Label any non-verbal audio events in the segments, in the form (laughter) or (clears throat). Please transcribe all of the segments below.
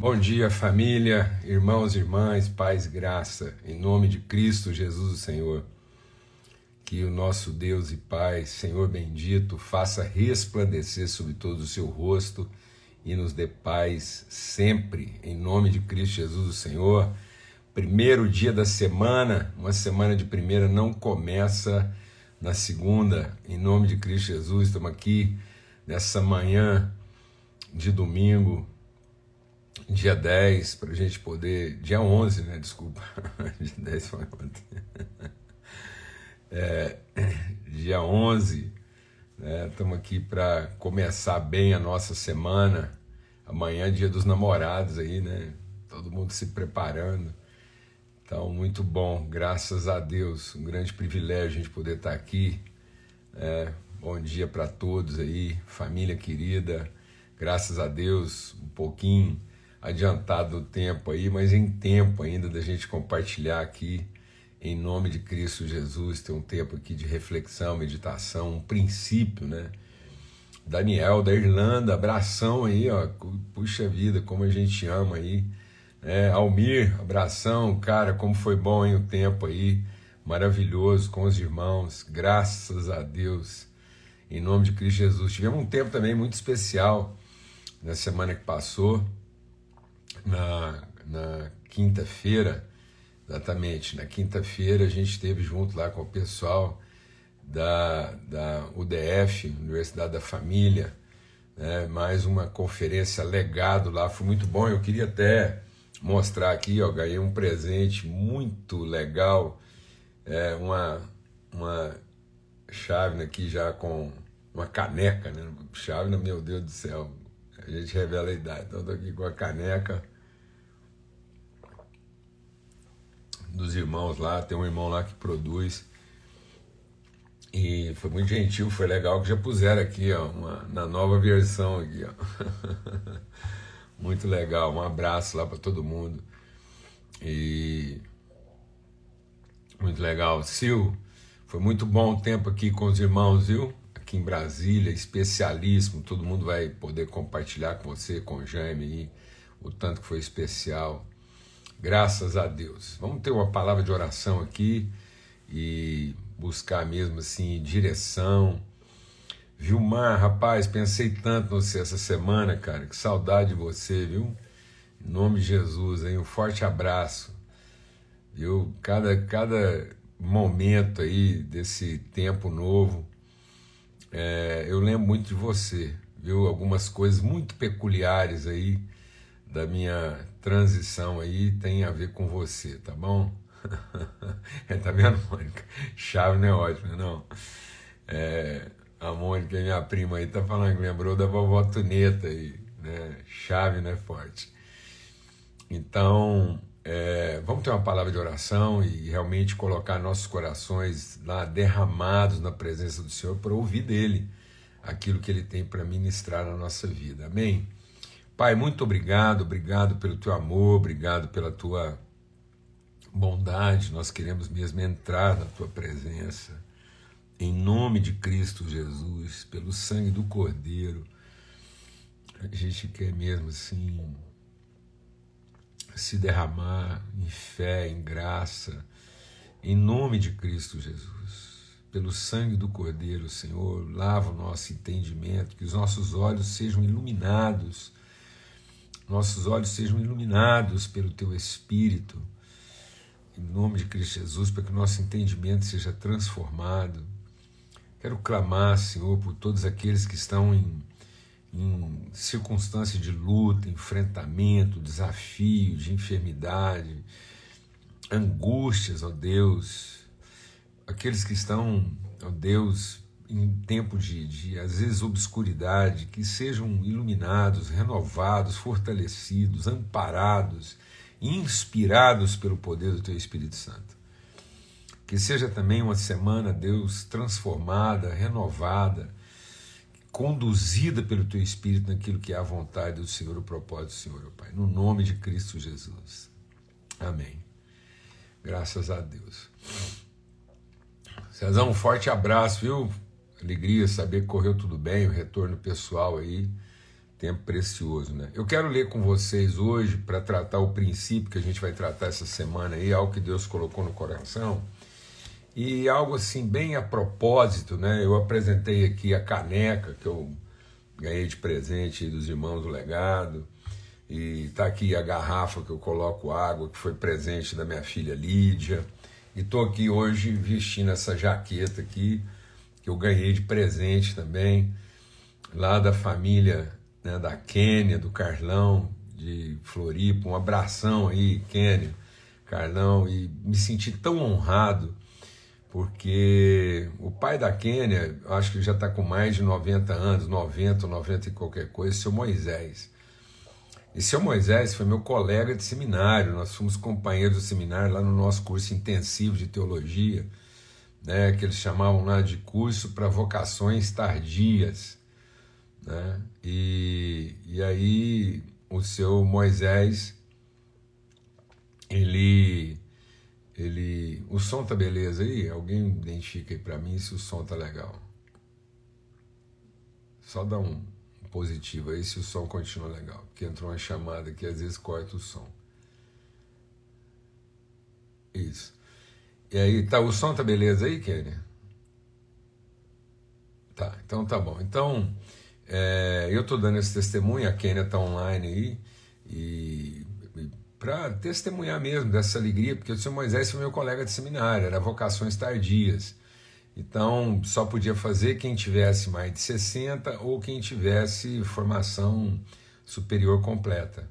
Bom dia, família, irmãos, irmãs, paz, graça, em nome de Cristo Jesus, o Senhor. Que o nosso Deus e Pai, Senhor bendito, faça resplandecer sobre todo o seu rosto e nos dê paz sempre, em nome de Cristo Jesus, o Senhor. Primeiro dia da semana, uma semana de primeira não começa na segunda, em nome de Cristo Jesus. Estamos aqui nessa manhã de domingo, dia 10, para a gente poder. Dia 11, né? Desculpa. (laughs) dia 10 foi ontem. (laughs) É, dia 11, né? Estamos aqui para começar bem a nossa semana. Amanhã é dia dos namorados aí, né? Todo mundo se preparando. Então, muito bom, graças a Deus. Um grande privilégio a gente poder estar aqui. É, bom dia para todos aí, família querida. Graças a Deus, um pouquinho adiantado o tempo aí, mas em tempo ainda da gente compartilhar aqui, em nome de Cristo Jesus, ter um tempo aqui de reflexão, meditação, um princípio, né? Daniel da Irlanda, abração aí, ó, puxa vida, como a gente ama aí. É, Almir, abração, cara, como foi bom hein, o tempo aí, maravilhoso com os irmãos, graças a Deus, em nome de Cristo Jesus. Tivemos um tempo também muito especial na semana que passou, na, na quinta-feira, exatamente, na quinta-feira a gente esteve junto lá com o pessoal da, da UDF, Universidade da Família, né, mais uma conferência legado lá, foi muito bom, eu queria até mostrar aqui, ó, ganhei um presente muito legal, é, uma, uma chave aqui já com uma caneca, né? Chave, meu Deus do céu, a gente revela a idade. Então, estou aqui com a caneca dos irmãos lá. Tem um irmão lá que produz. E foi muito gentil, foi legal que já puseram aqui, ó, uma, na nova versão aqui, ó. (laughs) muito legal. Um abraço lá para todo mundo. E muito legal. Sil, foi muito bom o tempo aqui com os irmãos, viu? aqui em Brasília, especialíssimo, todo mundo vai poder compartilhar com você, com o Jaime aí, o tanto que foi especial. Graças a Deus. Vamos ter uma palavra de oração aqui e buscar mesmo assim direção. Vilmar, rapaz, pensei tanto no você essa semana, cara. Que saudade de você, viu? Em nome de Jesus, aí um forte abraço. Viu? Cada cada momento aí desse tempo novo é, eu lembro muito de você, viu? Algumas coisas muito peculiares aí da minha transição aí tem a ver com você, tá bom? (laughs) é, tá vendo, Mônica? Chave não é ótimo, não. É, a Mônica, minha prima aí, tá falando que lembrou da vovó Tuneta aí, né? Chave não é forte. Então, é, vamos ter uma palavra de oração e realmente colocar nossos corações lá derramados na presença do Senhor para ouvir dele aquilo que ele tem para ministrar na nossa vida. Amém? Pai, muito obrigado, obrigado pelo teu amor, obrigado pela tua bondade. Nós queremos mesmo entrar na tua presença. Em nome de Cristo Jesus, pelo sangue do Cordeiro, a gente quer mesmo assim se derramar em fé, em graça, em nome de Cristo Jesus. Pelo sangue do Cordeiro, Senhor, lava o nosso entendimento, que os nossos olhos sejam iluminados, nossos olhos sejam iluminados pelo Teu Espírito, em nome de Cristo Jesus, para que nosso entendimento seja transformado. Quero clamar, Senhor, por todos aqueles que estão em em circunstâncias de luta, enfrentamento, desafio, de enfermidade, angústias, ó Deus, aqueles que estão, ó Deus, em tempo de, de, às vezes, obscuridade, que sejam iluminados, renovados, fortalecidos, amparados, inspirados pelo poder do Teu Espírito Santo. Que seja também uma semana, Deus, transformada, renovada, conduzida pelo teu Espírito naquilo que é a vontade do Senhor, o propósito do Senhor, ó Pai. No nome de Cristo Jesus. Amém. Graças a Deus. Cezão, um forte abraço, viu? Alegria saber que correu tudo bem, o retorno pessoal aí. Tempo precioso, né? Eu quero ler com vocês hoje para tratar o princípio que a gente vai tratar essa semana aí, algo que Deus colocou no coração. E algo assim bem a propósito, né? Eu apresentei aqui a caneca que eu ganhei de presente dos irmãos do legado. E tá aqui a garrafa que eu coloco água, que foi presente da minha filha Lídia. E tô aqui hoje vestindo essa jaqueta aqui, que eu ganhei de presente também, lá da família né, da Quênia, do Carlão, de Floripa. Um abração aí, Quênia, Carlão. E me senti tão honrado porque o pai da Quênia, acho que já está com mais de 90 anos, 90, 90 e qualquer coisa, seu Moisés. E seu Moisés foi meu colega de seminário, nós fomos companheiros do seminário lá no nosso curso intensivo de teologia, né, que eles chamavam lá de curso para vocações tardias. Né? E, e aí o seu Moisés, ele ele, o som tá beleza aí? Alguém identifica aí para mim se o som tá legal. Só dá um, positivo aí se o som continua legal, porque entrou uma chamada que às vezes corta o som. Isso. E aí, tá, o som tá beleza aí, Kenny? Tá, então tá bom. Então, é, eu tô dando esse testemunho, a Kênia tá online aí, e para testemunhar mesmo dessa alegria, porque o senhor Moisés foi meu colega de seminário, era vocações tardias. Então, só podia fazer quem tivesse mais de 60 ou quem tivesse formação superior completa.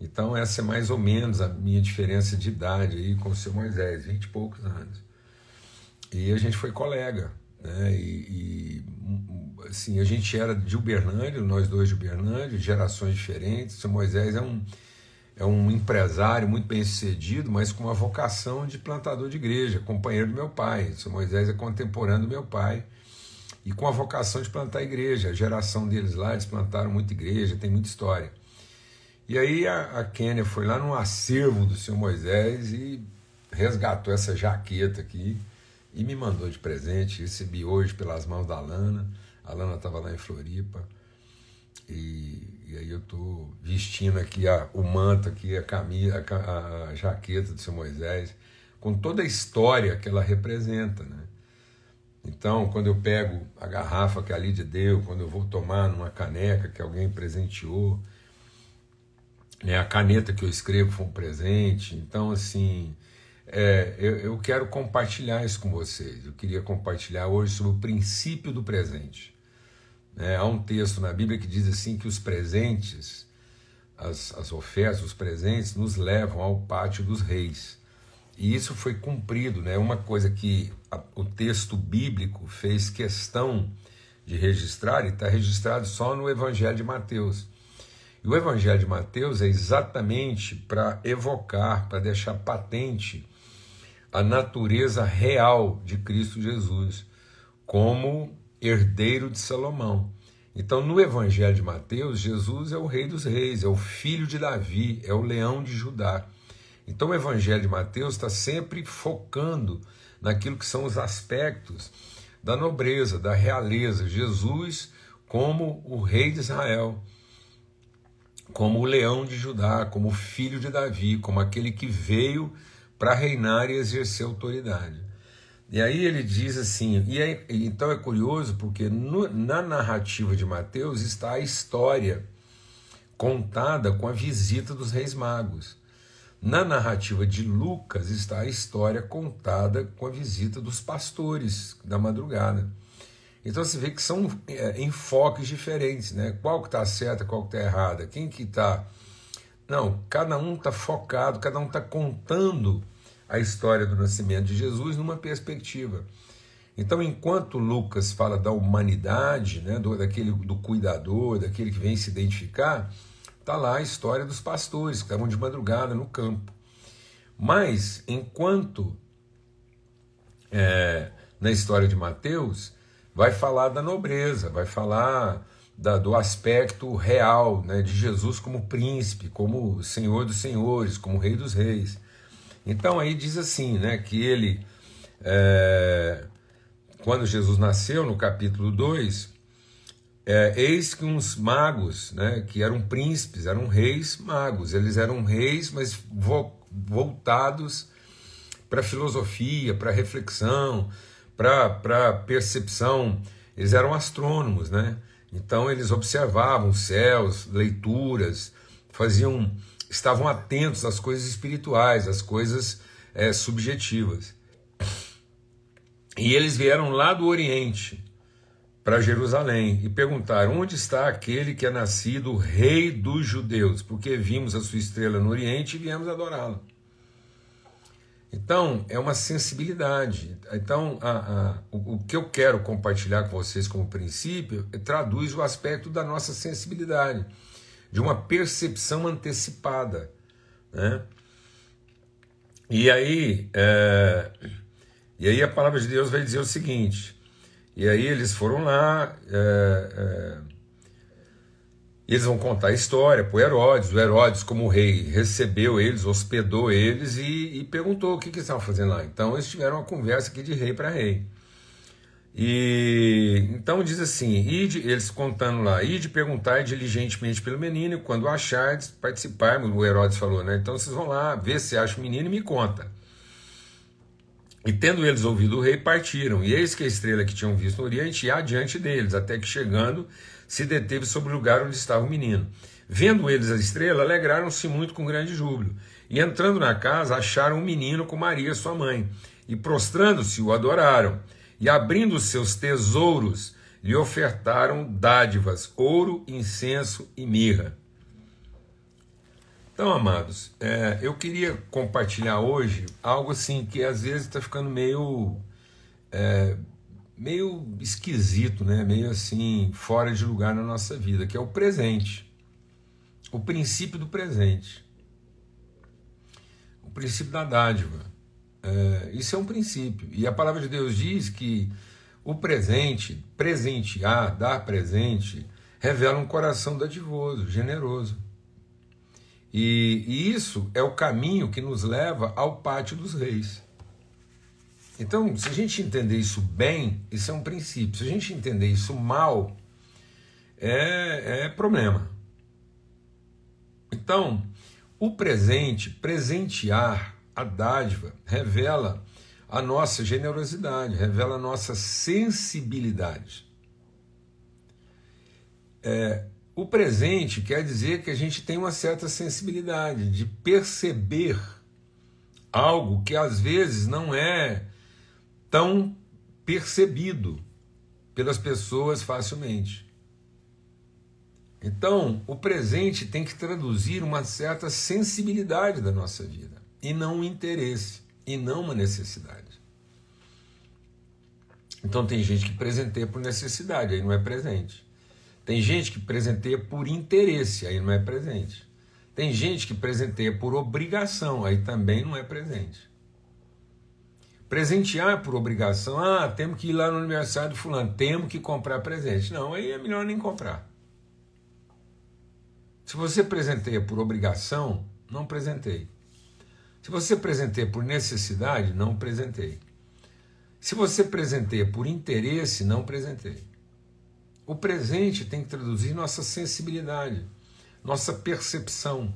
Então, essa é mais ou menos a minha diferença de idade aí com o seu Moisés, 20 e poucos anos. E a gente foi colega, né? E, e assim, a gente era de Uberlândia, nós dois de Uberlândia, gerações diferentes. O seu Moisés é um é um empresário muito bem sucedido, mas com uma vocação de plantador de igreja, companheiro do meu pai. O seu Moisés é contemporâneo do meu pai e com a vocação de plantar igreja. A geração deles lá, eles plantaram muita igreja, tem muita história. E aí a, a Kênia foi lá no acervo do seu Moisés e resgatou essa jaqueta aqui e me mandou de presente. Recebi hoje pelas mãos da Lana. A Lana estava lá em Floripa. E, e aí eu estou vestindo aqui a, o manto, aqui, a camisa, a, a, jaqueta do seu Moisés, com toda a história que ela representa. Né? Então, quando eu pego a garrafa que a Lídia deu, quando eu vou tomar numa caneca que alguém presenteou, né, a caneta que eu escrevo foi um presente. Então, assim, é, eu, eu quero compartilhar isso com vocês. Eu queria compartilhar hoje sobre o princípio do presente. É, há um texto na Bíblia que diz assim que os presentes, as, as ofertas, os presentes, nos levam ao pátio dos reis. E isso foi cumprido, né? Uma coisa que a, o texto bíblico fez questão de registrar, e está registrado só no Evangelho de Mateus. E o Evangelho de Mateus é exatamente para evocar, para deixar patente a natureza real de Cristo Jesus, como herdeiro de Salomão. Então, no Evangelho de Mateus, Jesus é o Rei dos Reis, é o filho de Davi, é o leão de Judá. Então, o Evangelho de Mateus está sempre focando naquilo que são os aspectos da nobreza, da realeza. Jesus como o Rei de Israel, como o leão de Judá, como o filho de Davi, como aquele que veio para reinar e exercer autoridade. E aí ele diz assim, e aí, então é curioso porque no, na narrativa de Mateus está a história contada com a visita dos reis magos. Na narrativa de Lucas está a história contada com a visita dos pastores da madrugada. Então você vê que são é, enfoques diferentes, né? Qual que está certa, qual que está errada, quem que está... Não, cada um está focado, cada um está contando a história do nascimento de Jesus numa perspectiva. Então, enquanto Lucas fala da humanidade, né, do, daquele, do cuidador, daquele que vem se identificar, está lá a história dos pastores que estavam de madrugada no campo. Mas, enquanto é, na história de Mateus, vai falar da nobreza, vai falar da, do aspecto real né, de Jesus como príncipe, como senhor dos senhores, como rei dos reis. Então aí diz assim, né, que ele, é, quando Jesus nasceu, no capítulo 2, é, eis que uns magos, né, que eram príncipes, eram reis magos, eles eram reis, mas vo voltados para filosofia, para reflexão, para percepção. Eles eram astrônomos, né? Então eles observavam céus, leituras, faziam, estavam atentos às coisas espirituais, às coisas é, subjetivas. E eles vieram lá do Oriente para Jerusalém e perguntaram: onde está aquele que é nascido rei dos judeus? Porque vimos a sua estrela no Oriente e viemos adorá-lo. Então, é uma sensibilidade. Então, a, a, o, o, que eu quero compartilhar com vocês como princípio é, traduz o aspecto da nossa sensibilidade, de uma percepção antecipada. Né? E, aí, é, e aí a palavra de Deus vai dizer o seguinte: e aí eles foram lá. É, eles vão contar a história para Herodes. O Herodes, como rei, recebeu eles, hospedou eles e, e perguntou o que, que eles estavam fazendo lá. Então eles tiveram uma conversa aqui de rei para rei. E então diz assim: ide, eles contando lá, ide perguntar diligentemente pelo menino, quando achardes, participarmos. O Herodes falou, né? Então vocês vão lá ver se acha o menino e me conta. E tendo eles ouvido o rei, partiram. E eis que a estrela que tinham visto no Oriente ia adiante deles, até que chegando se deteve sobre o lugar onde estava o menino. Vendo eles a estrela, alegraram-se muito com grande júbilo. E entrando na casa, acharam o menino com Maria, sua mãe. E prostrando-se, o adoraram. E abrindo seus tesouros, lhe ofertaram dádivas, ouro, incenso e mirra. Então, amados, é, eu queria compartilhar hoje algo assim que às vezes está ficando meio é, meio esquisito, né? meio assim, fora de lugar na nossa vida, que é o presente. O princípio do presente. O princípio da dádiva. É, isso é um princípio. E a palavra de Deus diz que o presente, presentear, dar presente, revela um coração dadivoso, generoso. E, e isso é o caminho que nos leva ao pátio dos reis. Então, se a gente entender isso bem, isso é um princípio. Se a gente entender isso mal, é, é problema. Então, o presente, presentear, a dádiva, revela a nossa generosidade, revela a nossa sensibilidade. É, o presente quer dizer que a gente tem uma certa sensibilidade de perceber algo que às vezes não é tão percebido pelas pessoas facilmente. Então, o presente tem que traduzir uma certa sensibilidade da nossa vida, e não um interesse, e não uma necessidade. Então, tem gente que presenteia por necessidade, aí não é presente. Tem gente que presenteia por interesse, aí não é presente. Tem gente que presenteia por obrigação, aí também não é presente. Presentear por obrigação, ah, temos que ir lá no aniversário do fulano, temos que comprar presente. Não, aí é melhor nem comprar. Se você presenteia por obrigação, não presentei. Se você presenteia por necessidade, não presentei. Se você presenteia por interesse, não presentei. O presente tem que traduzir nossa sensibilidade, nossa percepção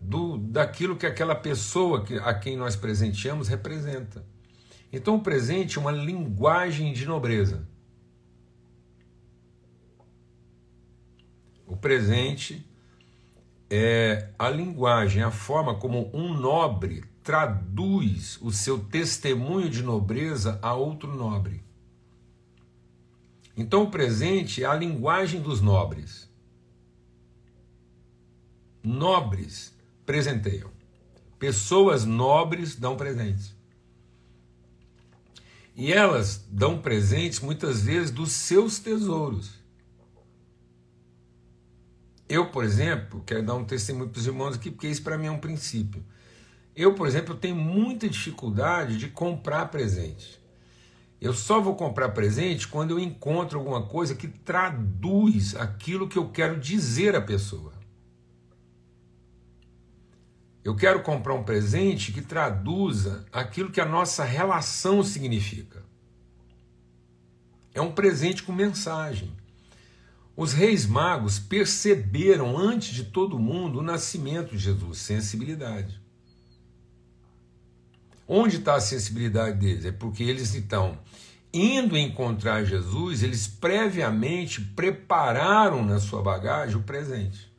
do daquilo que aquela pessoa que, a quem nós presenteamos representa. Então, o presente é uma linguagem de nobreza. O presente é a linguagem, a forma como um nobre traduz o seu testemunho de nobreza a outro nobre. Então, o presente é a linguagem dos nobres. Nobres presenteiam. Pessoas nobres dão presentes. E elas dão presentes muitas vezes dos seus tesouros. Eu, por exemplo, quero dar um testemunho para os irmãos aqui, porque isso para mim é um princípio. Eu, por exemplo, tenho muita dificuldade de comprar presente. Eu só vou comprar presente quando eu encontro alguma coisa que traduz aquilo que eu quero dizer à pessoa. Eu quero comprar um presente que traduza aquilo que a nossa relação significa. É um presente com mensagem. Os reis magos perceberam antes de todo mundo o nascimento de Jesus, sensibilidade. Onde está a sensibilidade deles? É porque eles estão indo encontrar Jesus, eles previamente prepararam na sua bagagem o presente.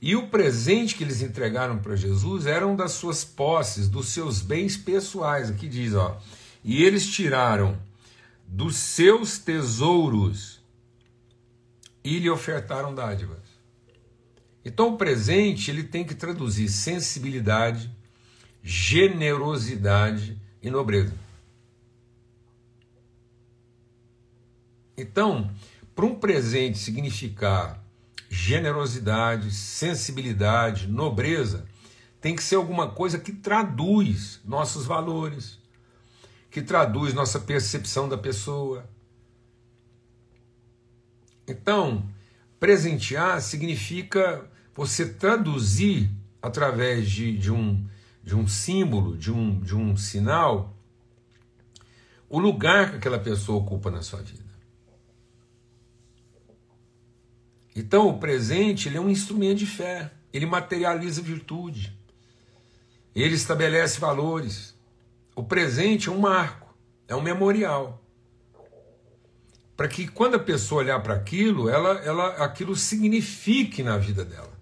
E o presente que eles entregaram para Jesus eram das suas posses, dos seus bens pessoais. Aqui diz, ó. E eles tiraram dos seus tesouros e lhe ofertaram dádivas. Então o presente ele tem que traduzir sensibilidade, generosidade e nobreza. Então, para um presente significar generosidade, sensibilidade, nobreza, tem que ser alguma coisa que traduz nossos valores, que traduz nossa percepção da pessoa. Então, presentear significa você traduzir através de, de, um, de um símbolo, de um, de um sinal, o lugar que aquela pessoa ocupa na sua vida. Então, o presente ele é um instrumento de fé, ele materializa virtude, ele estabelece valores. O presente é um marco, é um memorial. Para que quando a pessoa olhar para aquilo, ela, ela, aquilo signifique na vida dela.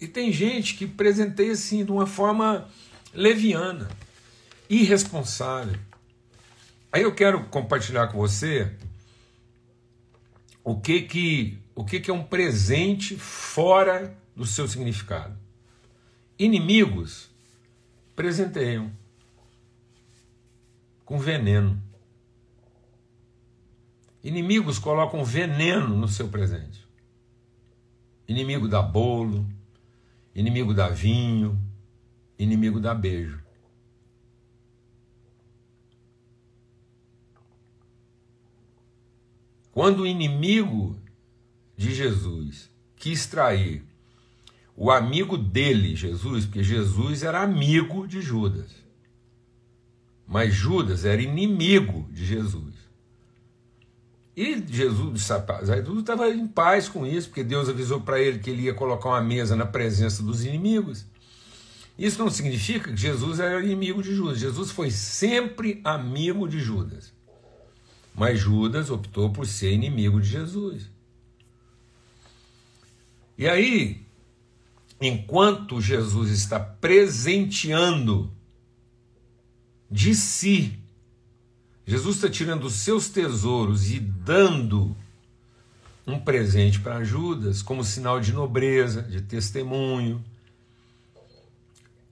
E tem gente que presenteia assim de uma forma leviana, irresponsável. Aí eu quero compartilhar com você o que que o que que é um presente fora do seu significado. Inimigos presenteiam com veneno. Inimigos colocam veneno no seu presente. Inimigo dá bolo, inimigo dá vinho, inimigo dá beijo. Quando o inimigo de Jesus quis trair o amigo dele, Jesus, porque Jesus era amigo de Judas. Mas Judas era inimigo de Jesus. E Jesus, estava em paz com isso, porque Deus avisou para ele que ele ia colocar uma mesa na presença dos inimigos. Isso não significa que Jesus era inimigo de Judas. Jesus foi sempre amigo de Judas. Mas Judas optou por ser inimigo de Jesus. E aí, enquanto Jesus está presenteando de si, Jesus está tirando os seus tesouros e dando um presente para Judas como sinal de nobreza, de testemunho,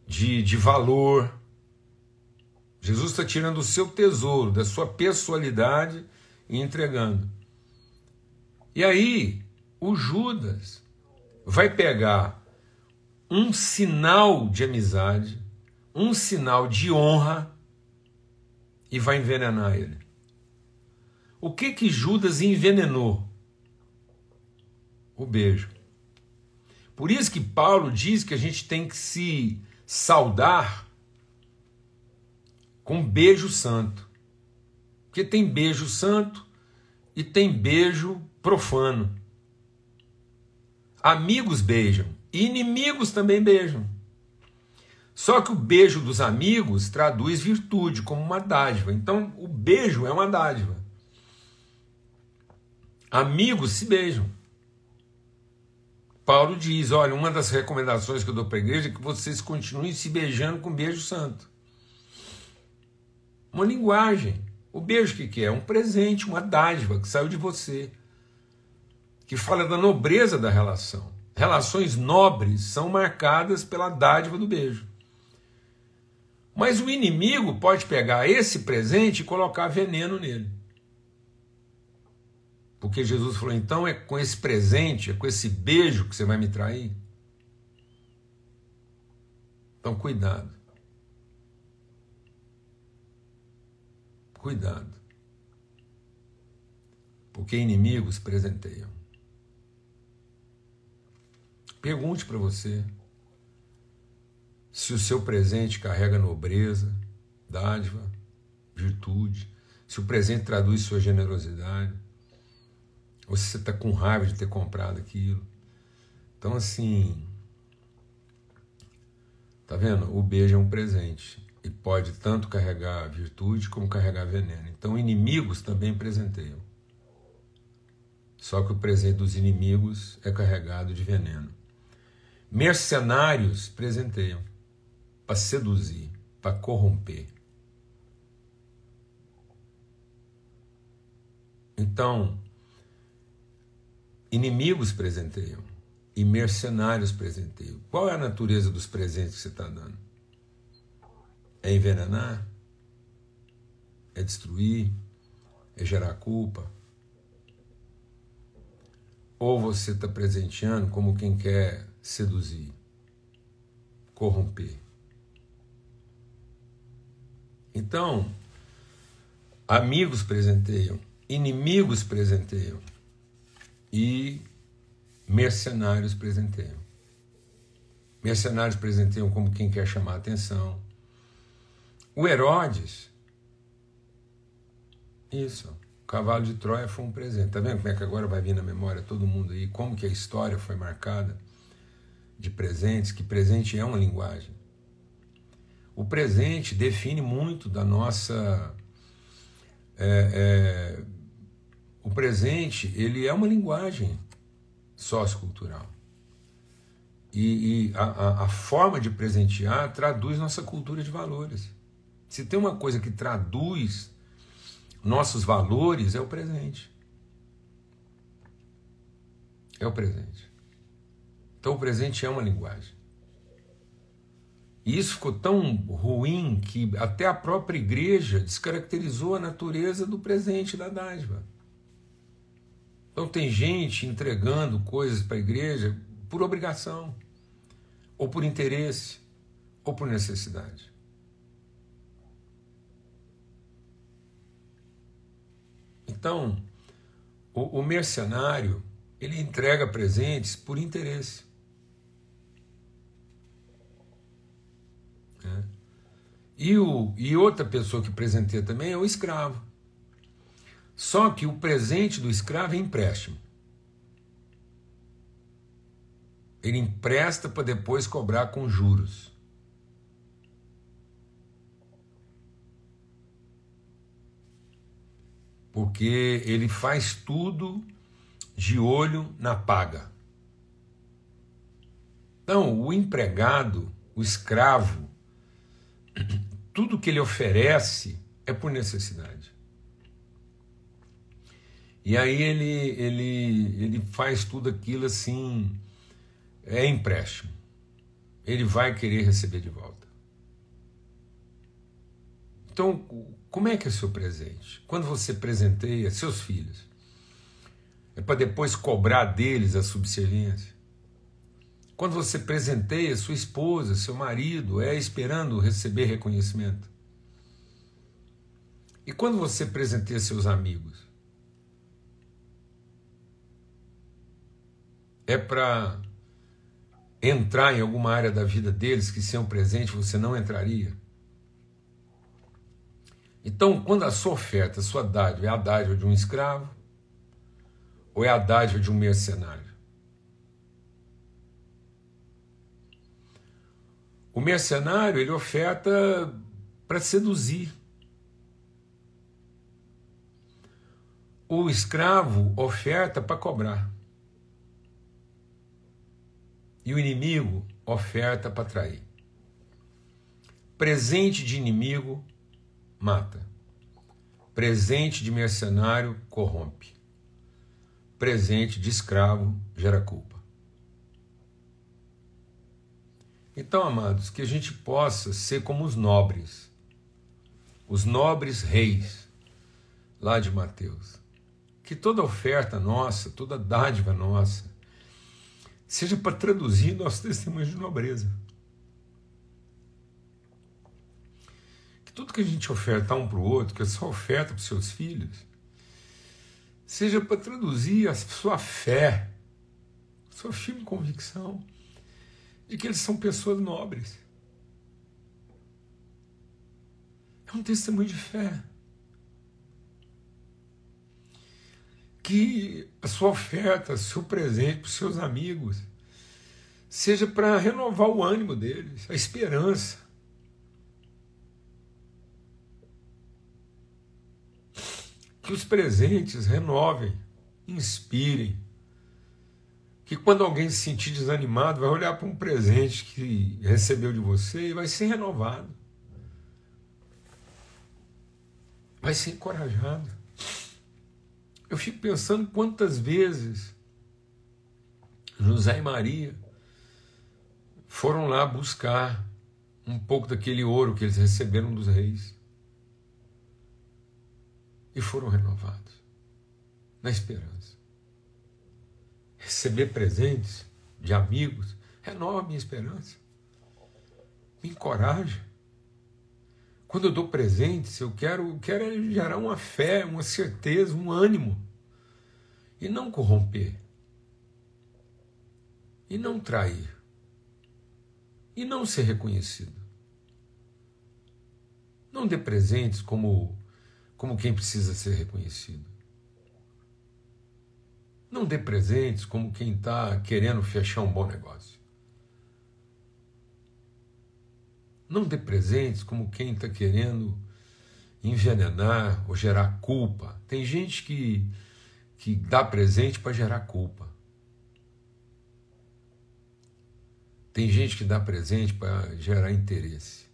de, de valor. Jesus está tirando o seu tesouro, da sua pessoalidade e entregando. E aí, o Judas vai pegar um sinal de amizade, um sinal de honra e vai envenenar ele. O que que Judas envenenou? O beijo. Por isso que Paulo diz que a gente tem que se saudar com beijo santo. Porque tem beijo santo e tem beijo profano. Amigos beijam, inimigos também beijam. Só que o beijo dos amigos traduz virtude como uma dádiva. Então, o beijo é uma dádiva. Amigos se beijam. Paulo diz: olha, uma das recomendações que eu dou para a igreja é que vocês continuem se beijando com beijo santo uma linguagem. O beijo que, que é? Um presente, uma dádiva que saiu de você, que fala da nobreza da relação. Relações nobres são marcadas pela dádiva do beijo. Mas o inimigo pode pegar esse presente e colocar veneno nele. Porque Jesus falou: então é com esse presente, é com esse beijo que você vai me trair. Então, cuidado. Cuidado. Porque inimigos presenteiam. Pergunte para você se o seu presente carrega nobreza, dádiva, virtude, se o presente traduz sua generosidade, ou se você está com raiva de ter comprado aquilo. Então, assim, tá vendo? O beijo é um presente e pode tanto carregar virtude como carregar veneno. Então, inimigos também presenteiam. Só que o presente dos inimigos é carregado de veneno. Mercenários presenteiam para seduzir, para corromper. Então, inimigos presenteiam e mercenários presenteiam. Qual é a natureza dos presentes que você está dando? É envenenar? É destruir? É gerar culpa? Ou você está presenteando como quem quer seduzir, corromper? Então, amigos presenteiam, inimigos presenteiam e mercenários presenteiam. Mercenários presenteiam como quem quer chamar a atenção. O Herodes, isso, o cavalo de Troia foi um presente. Tá vendo como é que agora vai vir na memória todo mundo aí, como que a história foi marcada de presentes, que presente é uma linguagem. O presente define muito da nossa. É, é, o presente ele é uma linguagem sociocultural. E, e a, a, a, forma de presentear traduz nossa cultura de valores. Se tem uma coisa que traduz nossos valores, é o presente. É o presente. Então o presente é uma linguagem. E isso ficou tão ruim que até a própria igreja descaracterizou a natureza do presente da dádiva. Então tem gente entregando coisas para a igreja por obrigação, ou por interesse, ou por necessidade. Então, o, o mercenário ele entrega presentes por interesse. Né? E, o, e outra pessoa que presenteia também é o escravo. Só que o presente do escravo é empréstimo. Ele empresta para depois cobrar com juros. Porque ele faz tudo de olho na paga. Então, o empregado, o escravo, (clears throat) tudo que ele oferece é por necessidade. E aí ele, ele, ele faz tudo aquilo assim, é empréstimo. Ele vai querer receber de volta. Então, como é que é o seu presente? Quando você presenteia seus filhos, é para depois cobrar deles a subserviência? Quando você presenteia sua esposa, seu marido, é esperando receber reconhecimento. E quando você presenteia seus amigos? É para entrar em alguma área da vida deles que sem um presente você não entraria? Então, quando a sua oferta, a sua dádiva é a dádiva de um escravo ou é a dádiva de um mercenário? O mercenário ele oferta para seduzir. O escravo oferta para cobrar. E o inimigo oferta para trair. Presente de inimigo mata. Presente de mercenário corrompe. Presente de escravo gera culpa. Então, amados, que a gente possa ser como os nobres, os nobres reis lá de Mateus. Que toda oferta nossa, toda dádiva nossa, seja para traduzir nosso (laughs) testemunho de nobreza. Que tudo que a gente ofertar um para o outro, que é só oferta para os seus filhos, seja para traduzir a sua fé, sua firme convicção de que eles são pessoas nobres. É um testemunho de fé. que a sua oferta, seu presente para os seus amigos, seja para renovar o ânimo deles, a esperança. Que os presentes renovem, inspirem. Que quando alguém se sentir desanimado, vai olhar para um presente que recebeu de você e vai ser renovado. Vai ser encorajado. Eu fico pensando quantas vezes José e Maria foram lá buscar um pouco daquele ouro que eles receberam dos reis. E foram renovados na esperança. Receber presentes de amigos renova a minha esperança, me encoraja. Quando eu dou presentes, eu quero, eu quero gerar uma fé, uma certeza, um ânimo. E não corromper. E não trair e não ser reconhecido. Não dê presentes como, como quem precisa ser reconhecido. Não dê presentes como quem está querendo fechar um bom negócio. Não dê presentes como quem está querendo envenenar ou gerar culpa. Tem gente que, que dá presente para gerar culpa. Tem gente que dá presente para gerar interesse.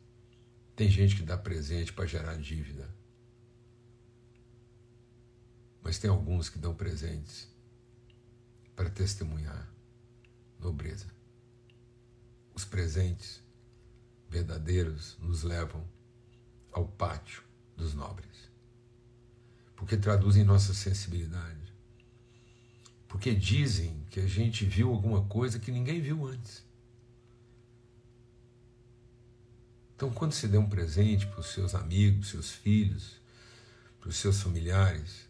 Tem gente que dá presente para gerar dívida. Mas tem alguns que dão presentes para testemunhar nobreza. Os presentes verdadeiros nos levam ao pátio dos nobres. Porque traduzem nossa sensibilidade. Porque dizem que a gente viu alguma coisa que ninguém viu antes. Então, quando se dê um presente para os seus amigos, seus filhos, para os seus familiares,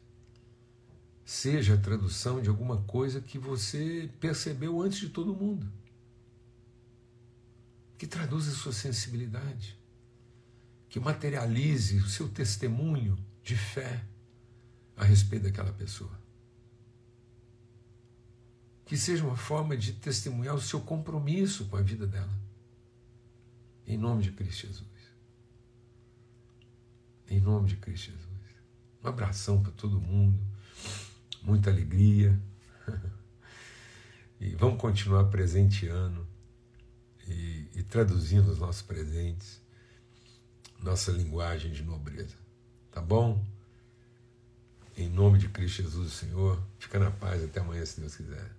seja a tradução de alguma coisa que você percebeu antes de todo mundo. Que traduza a sua sensibilidade, que materialize o seu testemunho de fé a respeito daquela pessoa. Que seja uma forma de testemunhar o seu compromisso com a vida dela. Em nome de Cristo Jesus. Em nome de Cristo Jesus. Um abração para todo mundo. Muita alegria. (laughs) E vamos continuar presenteando e, e traduzindo os nossos presentes, nossa linguagem de nobreza. Tá bom? Em nome de Cristo Jesus, Senhor. Fica na paz até amanhã, se Deus quiser.